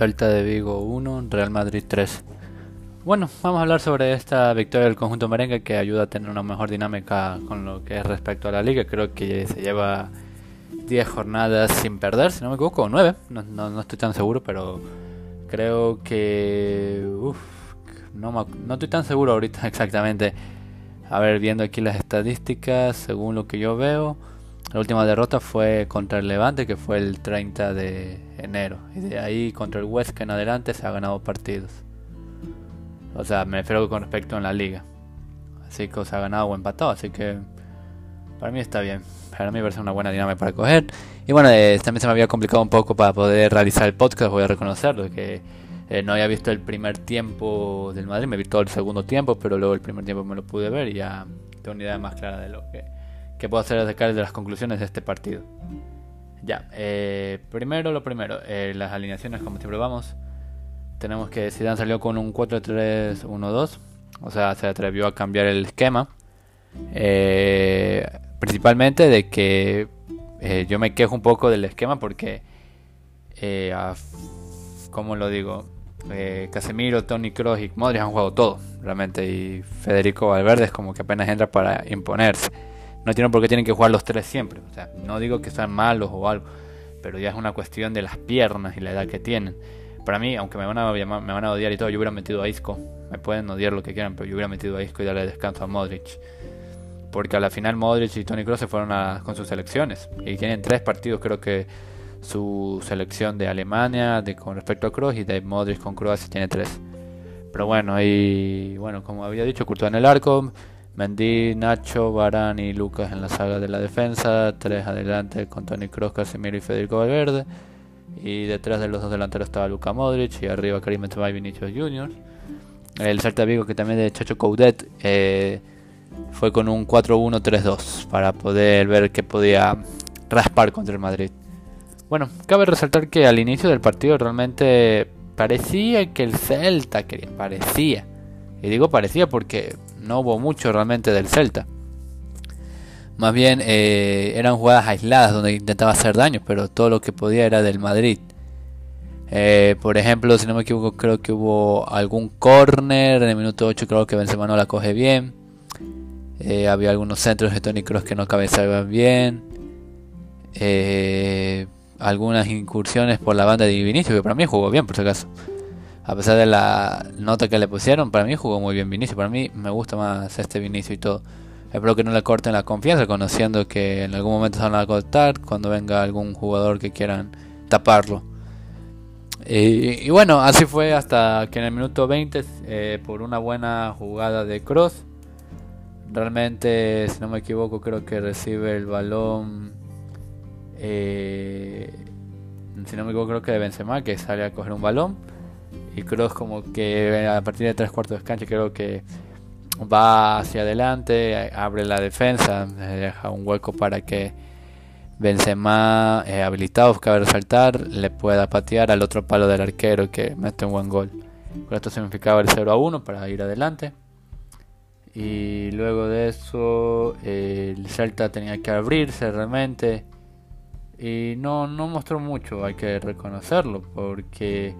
Celta de Vigo 1, Real Madrid 3. Bueno, vamos a hablar sobre esta victoria del conjunto merengue que ayuda a tener una mejor dinámica con lo que es respecto a la liga. Creo que se lleva 10 jornadas sin perder, si no me equivoco, o 9, no, no, estoy tan seguro, pero creo que... Uf, no, no estoy tan seguro ahorita exactamente. A ver, viendo aquí las estadísticas, según lo que yo veo, la última derrota fue contra el Levante, que fue el 30 de enero. Y de ahí contra el Huesca en adelante se ha ganado partidos. O sea, me refiero con respecto en la liga. Así que se ha ganado o empatado. Así que para mí está bien. Para mí parece una buena dinámica para coger. Y bueno, eh, también se me había complicado un poco para poder realizar el podcast, voy a reconocerlo. Que eh, no había visto el primer tiempo del Madrid, me vi todo el segundo tiempo, pero luego el primer tiempo me lo pude ver y ya tengo una idea más clara de lo que, que puedo hacer acerca de las conclusiones de este partido. Ya, eh, primero lo primero, eh, las alineaciones como siempre vamos. Tenemos que Zidane salió con un 4-3-1-2, o sea, se atrevió a cambiar el esquema. principalmente de que yo me quejo un poco del esquema porque, como lo digo? Eh, Casemiro, Tony Kroos y Modric han jugado todo, realmente. Y Federico Valverde es como que apenas entra para imponerse. No tienen por qué tienen que jugar los tres siempre. O sea, no digo que sean malos o algo, pero ya es una cuestión de las piernas y la edad que tienen. Para mí, aunque me van a, me van a odiar y todo, yo hubiera metido a Isco. Me pueden odiar lo que quieran, pero yo hubiera metido a Isco y darle descanso a Modric. Porque a la final Modric y Tony Kroos se fueron con sus selecciones. Y tienen tres partidos, creo que su selección de Alemania de, con respecto a Kroos y de Modric con Croacia tiene tres. Pero bueno, y bueno, como había dicho, Courtois en el arco, Mendy, Nacho, Barán y Lucas en la saga de la defensa, tres adelante con Tony Kroos, Casemiro y Federico Valverde. Y detrás de los dos delanteros estaba Luca Modric y arriba Karim Benzema y Vinicius Junior. El Celta Vigo que también de Chacho Coudet eh, fue con un 4-1-3-2 para poder ver que podía raspar contra el Madrid. Bueno, cabe resaltar que al inicio del partido realmente parecía que el Celta quería, parecía. Y digo parecía porque no hubo mucho realmente del Celta. Más bien eh, eran jugadas aisladas donde intentaba hacer daño, pero todo lo que podía era del Madrid. Eh, por ejemplo, si no me equivoco, creo que hubo algún corner en el minuto 8, creo que Benzema no la coge bien. Eh, había algunos centros de Tony Cross que no cabezaban bien. Algunas incursiones por la banda de Vinicius, que para mí jugó bien por si acaso. A pesar de la nota que le pusieron, para mí jugó muy bien Vinicius. Para mí me gusta más este Vinicius y todo. Espero que no le corten la confianza, conociendo que en algún momento se van a cortar cuando venga algún jugador que quieran taparlo. Y, bueno, así fue hasta que en el minuto 20, eh, por una buena jugada de Cross, realmente, si no me equivoco, creo que recibe el balón eh, si no me equivoco, creo que de Benzema, que sale a coger un balón. Y Cross como que a partir de tres cuartos de cancha creo que va hacia adelante, abre la defensa, deja un hueco para que Benzema, eh, habilitado, cabe resaltar, le pueda patear al otro palo del arquero que mete un buen gol. Con esto significaba el 0 a 1 para ir adelante. Y luego de eso, el Celta tenía que abrirse realmente y no, no mostró mucho, hay que reconocerlo, porque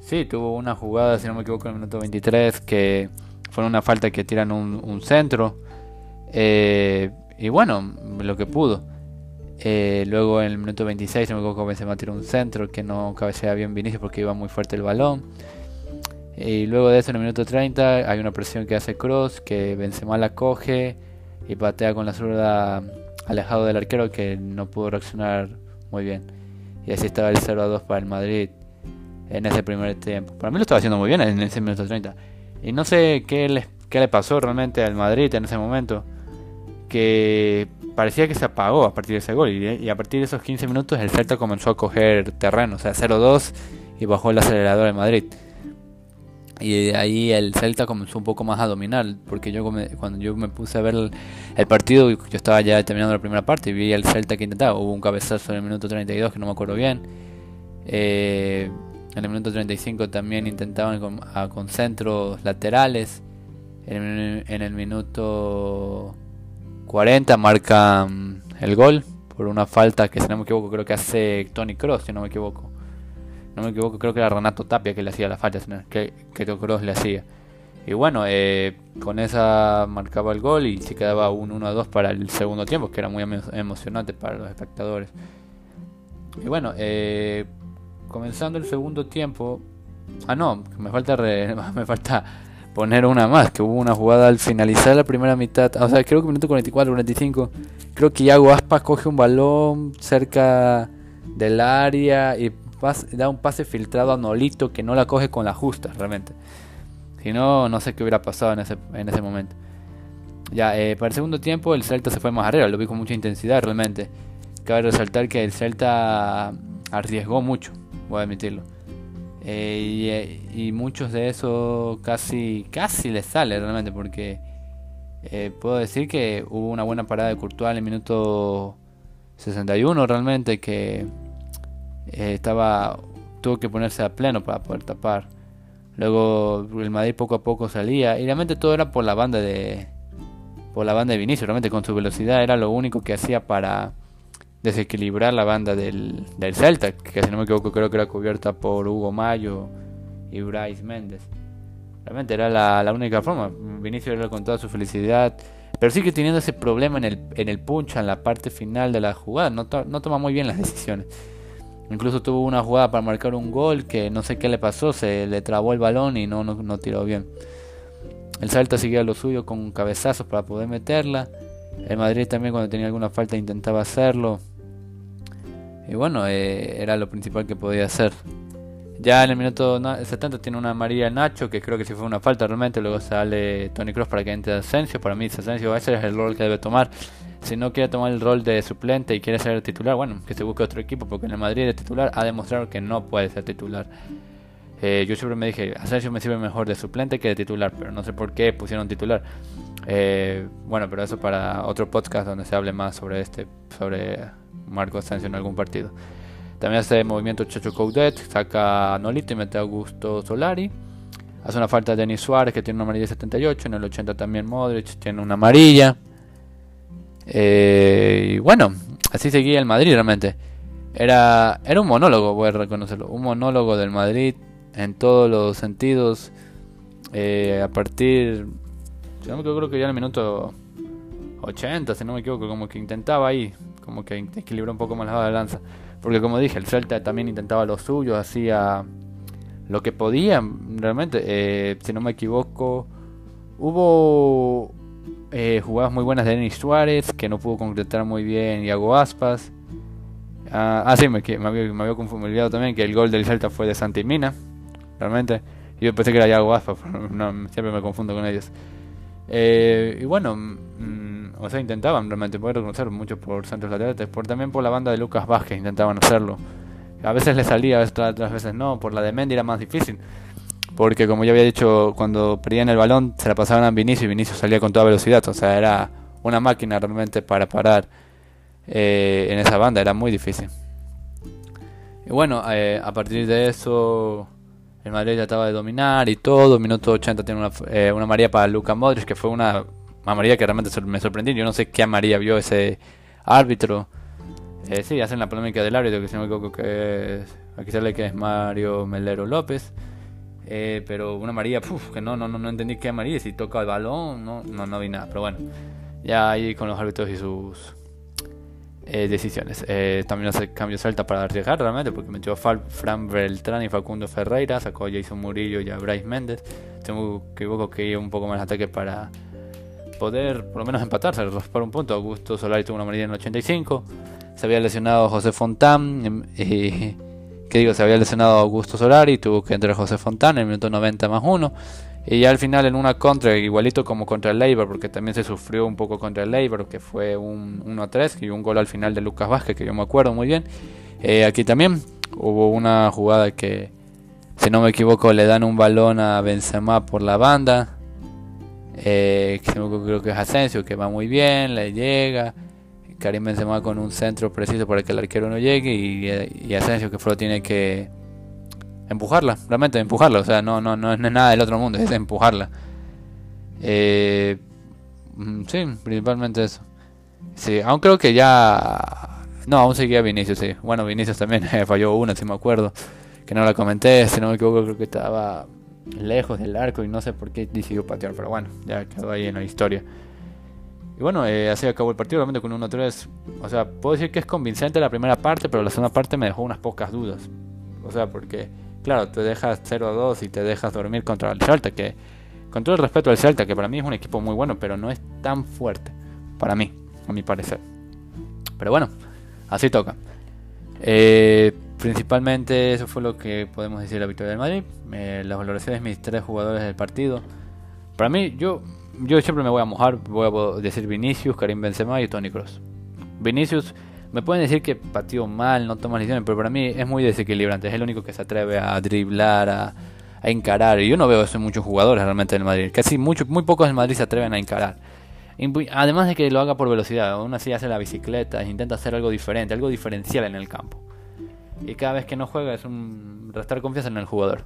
sí, tuvo una jugada, si no me equivoco, en el minuto 23, que fue una falta que tiran un, centro. Eh, y bueno, lo que pudo. Eh, luego en el minuto 26, si no me equivoco, Benzema tiró un centro que no cabecea bien Vinicius porque iba muy fuerte el balón. Y luego de eso, en el minuto 30, hay una presión que hace Cross, que Benzema la coge y patea con la zurda alejado del arquero que no pudo reaccionar muy bien. Y así estaba el 0 a 2 para el Madrid en ese primer tiempo. Para mí lo estaba haciendo muy bien en ese minuto 30. Y no sé qué le, qué le pasó realmente al Madrid en ese momento. Que parecía que se apagó a partir de ese gol. Y, a partir de esos 15 minutos el Celta comenzó a coger terreno. O sea, 0-2 y bajó el acelerador en Madrid. Y de ahí el Celta comenzó un poco más a dominar, porque yo cuando yo me puse a ver el, partido, yo estaba ya terminando la primera parte y vi el Celta que intentaba. Hubo un cabezazo en el minuto 32 que no me acuerdo bien. Eh, en el minuto 35 también intentaban con, centros laterales. En, el minuto 40 marcan el gol por una falta que si no me equivoco creo que hace Tony Cross, si no me equivoco. no me equivoco, creo que era Renato Tapia que le hacía la falta, que, que Cross le hacía. Y bueno, eh, con esa marcaba el gol y se quedaba un 1-2 para el segundo tiempo, que era muy emocionante para los espectadores. Y bueno, eh, comenzando el segundo tiempo. Ah, no, me falta, me falta poner una más, que hubo una jugada al finalizar la primera mitad, o sea, creo que minuto 44, 45, creo que Iago Aspas coge un balón cerca del área y da un pase filtrado a Nolito que no la coge con la justa, realmente. Si no, no sé qué hubiera pasado en ese, en ese momento. Ya, eh, para el segundo tiempo el Celta se fue más arriba, lo vi con mucha intensidad realmente. Cabe resaltar que el Celta arriesgó mucho, voy a admitirlo. Eh, eh, y, muchos de esos casi, casi les sale realmente porque puedo decir que hubo una buena parada de Courtois en el minuto 61 realmente que estaba tuvo que ponerse a pleno para poder tapar. Luego el Madrid poco a poco salía y realmente todo era por la banda de por la banda de Vinicius, realmente con su velocidad era lo único que hacía para desequilibrar la banda del, del Celta, que si no me equivoco creo que era cubierta por Hugo Mayo y Bryce Méndez. Realmente era la, la única forma. Vinicius era con toda su felicidad, pero sigue teniendo ese problema en el, en el punch, en la parte final de la jugada, no, no toma muy bien las decisiones. Incluso tuvo una jugada para marcar un gol que no sé qué le pasó, se le trabó el balón y no, no, tiró bien. El Salta seguía lo suyo con cabezazos para poder meterla. El Madrid también cuando tenía alguna falta intentaba hacerlo. Y bueno, eh, era lo principal que podía hacer. Ya en el minuto 70 tiene una María Nacho, que creo que si fue una falta realmente. Luego sale Tony Cross para que entre Asensio. Para mí Asensio ese es el rol que debe tomar si no quiere tomar el rol de suplente y quiere ser titular, bueno, que se busque otro equipo, porque en el Madrid de titular ha demostrado que no puede ser titular. Eh, yo siempre me dije, Asensio me sirve mejor de suplente que de titular, pero no sé por qué pusieron titular. Eh, bueno, pero eso para otro podcast donde se hable más sobre este, sobre Marco Asensio en algún partido. También hace movimiento Chacho Coudet, saca a Nolito y mete a Augusto Solari. Hace una falta de Denis Suárez que tiene una amarilla de 78, en el 80 también Modric tiene una amarilla. Eh, y bueno, así seguía el Madrid realmente. Era, era un monólogo, voy a reconocerlo. Un monólogo del Madrid en todos los sentidos. Eh, a partir, equivoco, creo que ya en el minuto 80, si no me equivoco, como que intentaba ahí, como que equilibrar un poco más la balanza. Porque como dije, el Celta también intentaba lo suyo, hacía lo que podía, realmente. Eh, si no me equivoco, hubo eh, jugadas muy buenas de Denis Suárez, que no pudo concretar muy bien Iago Aspas. Ah, ah sí, me, me, había, me había confundido también que el gol del Celta fue de Santi Mina. Realmente. Yo pensé que era Iago Aspas, siempre me confundo con ellos. Eh, y bueno, mm, o sea, intentaban realmente, poder reconocer mucho por centros laterales, por también por la banda de Lucas Vázquez intentaban hacerlo. A veces le salía, otras veces no, por la de Mendy era más difícil. Porque como ya había dicho, cuando perdían el balón se la pasaban a Vinicius y Vinicius salía con toda velocidad. O sea, era una máquina realmente para parar eh, en esa banda. Era muy difícil. Y bueno, eh, a partir de eso el Madrid trataba de dominar y todo. Minuto 80 tiene una, eh, una María para Luca Modric, que fue una, María que realmente me sorprendió. Yo no sé qué María vio ese árbitro. Eh, sí, hacen la polémica del árbitro, que si no me equivoco que es, aquí sale que es Mario Melero López. Eh, pero una María, que no, no, no, entendí qué María, si toca el balón, no, no, vi nada. Pero bueno, ya ahí con los árbitros y sus eh, decisiones. También hace cambio salta para arriesgar realmente, porque metió a Fran Beltrán y Facundo Ferreira, sacó a Jason Murillo y a Bryce Méndez. Tengo que equivoco que iba un poco más ataque para poder por lo menos empatarse, raspar un punto. Augusto Solari tuvo una amarilla en el 85. Se había lesionado José Fontán. Y, que digo, se había lesionado Augusto Solari, tuvo que entrar José Fontana en el minuto 90 más 1. Y ya al final en una contra, igualito como contra el Leiber, porque también se sufrió un poco contra el Leiber, que fue un 1-3 y un gol al final de Lucas Vázquez, que yo me acuerdo muy bien. Eh, aquí también hubo una jugada que, si no me equivoco, le dan un balón a Benzema por la banda. Eh, creo que es Asensio, que va muy bien, le llega. Karim Benzema con un centro preciso para que el arquero no llegue y, y Asensio que solo tiene que empujarla, realmente empujarla, o sea, no, no, no es nada del otro mundo, es empujarla. Eh, mm, sí, principalmente eso. Sí, aún creo que ya... No, aún seguía Vinicius, sí. Bueno, Vinicius también falló una, si me acuerdo. que no la comenté, si no me equivoco creo que estaba lejos del arco y no sé por qué decidió patear, pero bueno, ya quedó ahí en la historia. Y bueno, eh, así acabó el partido, realmente con 1-3. O sea, puedo decir que es convincente la primera parte, pero la segunda parte me dejó unas pocas dudas. O sea, porque, claro, te dejas 0-2 y te dejas dormir contra el Celta, que con todo el respeto al Celta, que para mí es un equipo muy bueno, pero no es tan fuerte, para mí, a mi parecer. Pero bueno, así toca. Eh, principalmente eso fue lo que podemos decir de la victoria del Madrid. Eh, las valoraciones de mis tres jugadores del partido. Para mí, yo yo siempre me voy a mojar, voy a decir Vinicius, Karim Benzema y Tony Cross. Vinicius, me pueden decir que pateó mal, no toma decisiones, pero para mí es muy desequilibrante, es el único que se atreve a driblar, a, encarar. Y yo no veo eso en muchos jugadores realmente del Madrid. Casi mucho, muy pocos del Madrid se atreven a encarar. Además de que lo haga por velocidad, aún así hace la bicicleta, intenta hacer algo diferente, algo diferencial en el campo. Y cada vez que no juega es un restar confianza en el jugador.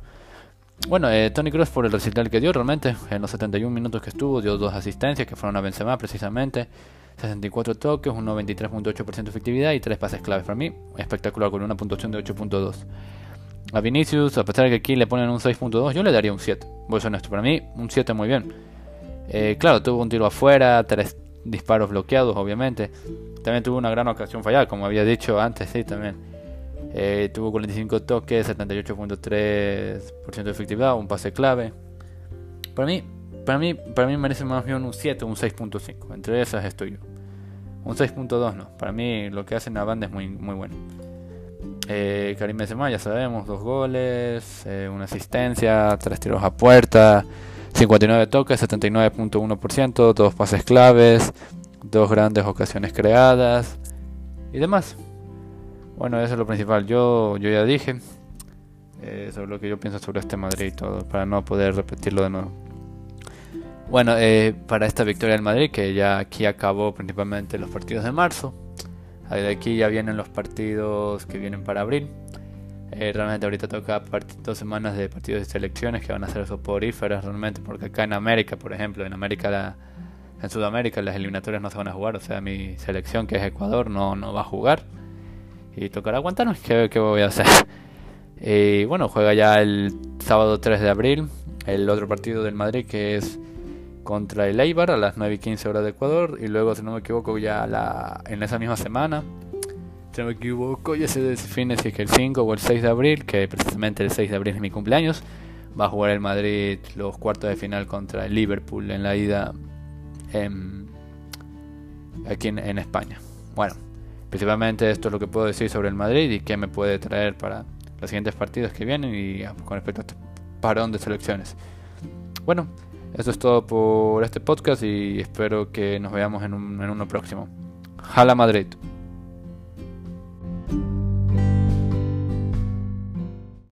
Bueno, eh, Tony Cross por el recital que dio realmente, en los 71 minutos que estuvo, dio dos asistencias que fueron a Benzema precisamente, 64 toques, un 93.8% de efectividad y tres pases claves para mí, espectacular con una puntuación de 8.2. A Vinicius, a pesar de que aquí le ponen un 6.2, yo le daría un 7, voy a ser honesto, para mí un 7 muy bien. Eh, claro, tuvo un tiro afuera, tres disparos bloqueados obviamente, también tuvo una gran ocasión fallada, como había dicho antes, sí, también. Eh, tuvo 45 toques, 78.3% de efectividad, un pase clave. Para mí, para mí, para mí merece más bien un 7 un 6.5. Entre esas estoy yo. Un 6.2 no. Para mí lo que hace banda es muy, muy bueno. Eh, Karim Benzema, ya sabemos, dos goles, eh, una asistencia, tres tiros a puerta, 59 toques, 79.1%, dos pases claves, dos grandes ocasiones creadas y demás. Bueno, eso es lo principal. Yo, yo ya dije eh, sobre lo que yo pienso sobre este Madrid y todo, para no poder repetirlo de nuevo. Bueno, eh, para esta victoria del Madrid, que ya aquí acabó principalmente los partidos de marzo, de aquí ya vienen los partidos que vienen para abril. Eh, realmente ahorita toca dos semanas de partidos de selecciones que van a ser soporíferas realmente, porque acá en América, por ejemplo, en América en Sudamérica las eliminatorias no se van a jugar, o sea, mi selección que es Ecuador no, no va a jugar y tocará aguantarnos. ¿Qué, qué voy a hacer? Y bueno, juega ya el sábado 3 de abril el otro partido del Madrid que es contra el Eibar a las 9 y 15 horas de Ecuador. Y luego, si no me equivoco, ya la, en esa misma semana, si no me equivoco, ya se define si es que el 5 o el 6 de abril, que precisamente el 6 de abril es mi cumpleaños, va a jugar el Madrid los cuartos de final contra el Liverpool en la ida aquí en España. Bueno. Principalmente esto es lo que puedo decir sobre el Madrid y qué me puede traer para los siguientes partidos que vienen y ah, con respecto a este parón de selecciones. Bueno, eso es todo por este podcast y espero que nos veamos en, un, en uno próximo. Jala Madrid.